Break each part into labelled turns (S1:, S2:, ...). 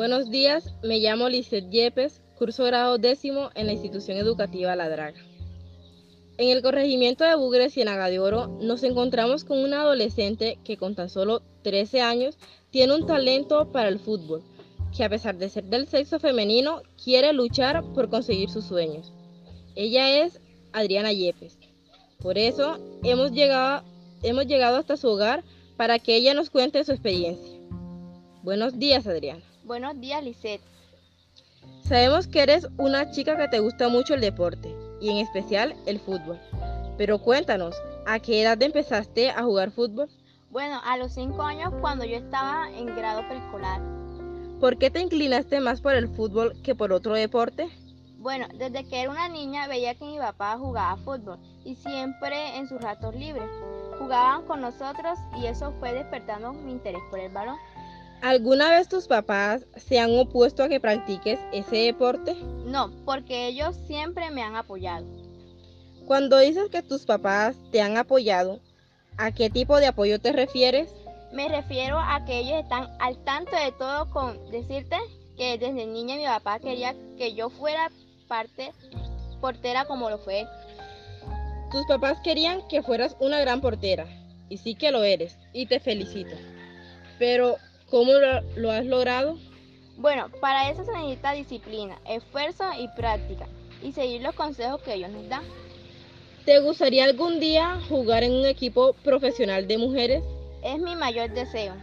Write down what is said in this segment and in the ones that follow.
S1: Buenos días, me llamo Lizeth Yepes, curso grado décimo en la institución educativa La Draga. En el corregimiento de Bugre, Ciénaga de Oro, nos encontramos con una adolescente que con tan solo 13 años tiene un talento para el fútbol, que a pesar de ser del sexo femenino, quiere luchar por conseguir sus sueños. Ella es Adriana Yepes. Por eso hemos llegado, hemos llegado hasta su hogar para que ella nos cuente su experiencia. Buenos días, Adriana.
S2: Buenos días, Lisette.
S1: Sabemos que eres una chica que te gusta mucho el deporte y en especial el fútbol. Pero cuéntanos, ¿a qué edad empezaste a jugar fútbol?
S2: Bueno, a los 5 años cuando yo estaba en grado preescolar.
S1: ¿Por qué te inclinaste más por el fútbol que por otro deporte?
S2: Bueno, desde que era una niña veía que mi papá jugaba fútbol y siempre en sus ratos libres. Jugaban con nosotros y eso fue despertando mi interés por el balón.
S1: ¿Alguna vez tus papás se han opuesto a que practiques ese deporte?
S2: No, porque ellos siempre me han apoyado.
S1: Cuando dices que tus papás te han apoyado, ¿a qué tipo de apoyo te refieres?
S2: Me refiero a que ellos están al tanto de todo con decirte que desde niña mi papá quería que yo fuera parte portera como lo fue.
S1: Tus papás querían que fueras una gran portera, y sí que lo eres, y te felicito. Pero, ¿cómo lo, lo has logrado?
S2: Bueno, para eso se necesita disciplina, esfuerzo y práctica, y seguir los consejos que ellos nos dan.
S1: ¿Te gustaría algún día jugar en un equipo profesional de mujeres?
S2: Es mi mayor deseo.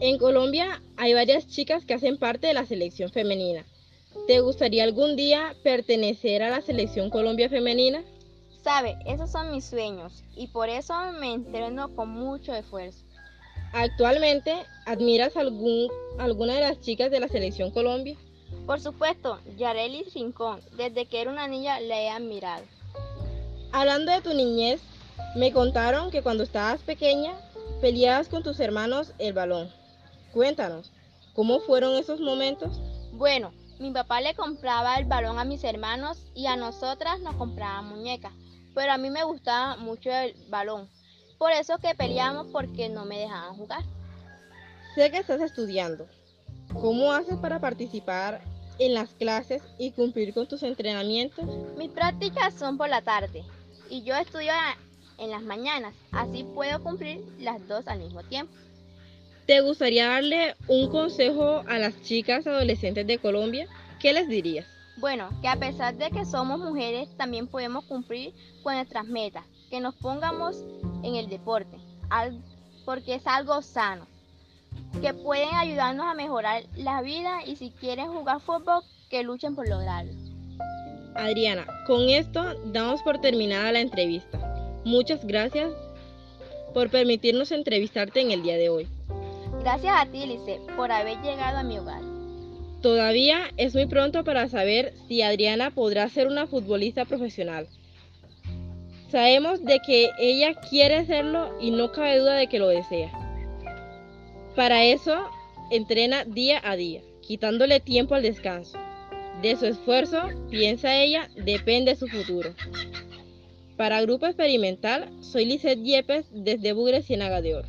S1: En Colombia hay varias chicas que hacen parte de la selección femenina. ¿Te gustaría algún día pertenecer a la selección Colombia femenina?
S2: Sabe, esos son mis sueños y por eso me entreno con mucho esfuerzo.
S1: Actualmente, ¿admiras algún, alguna de las chicas de la selección Colombia?
S2: Por supuesto, Yarelis Rincón, desde que era una niña la he admirado.
S1: Hablando de tu niñez, me contaron que cuando estabas pequeña peleabas con tus hermanos el balón. Cuéntanos, ¿cómo fueron esos momentos?
S2: Bueno, mi papá le compraba el balón a mis hermanos y a nosotras nos compraba muñecas, pero a mí me gustaba mucho el balón. Por eso que peleamos porque no me dejaban jugar.
S1: Sé que estás estudiando. ¿Cómo haces para participar en las clases y cumplir con tus entrenamientos?
S2: Mis prácticas son por la tarde y yo estudio en las mañanas, así puedo cumplir las dos al mismo tiempo.
S1: ¿Te gustaría darle un consejo a las chicas adolescentes de Colombia? ¿Qué les dirías?
S2: Bueno, que a pesar de que somos mujeres, también podemos cumplir con nuestras metas, que nos pongamos en el deporte, porque es algo sano, que pueden ayudarnos a mejorar la vida y si quieren jugar fútbol, que luchen por lograrlo.
S1: Adriana, con esto damos por terminada la entrevista. Muchas gracias por permitirnos entrevistarte en el día de hoy.
S2: Gracias a ti, Lice, por haber llegado a mi hogar.
S1: Todavía es muy pronto para saber si Adriana podrá ser una futbolista profesional. Sabemos de que ella quiere serlo y no cabe duda de que lo desea. Para eso, entrena día a día, quitándole tiempo al descanso. De su esfuerzo, piensa ella, depende su futuro. Para Grupo Experimental, soy Lizeth Yepes desde Bugre, Ciénaga de Oro.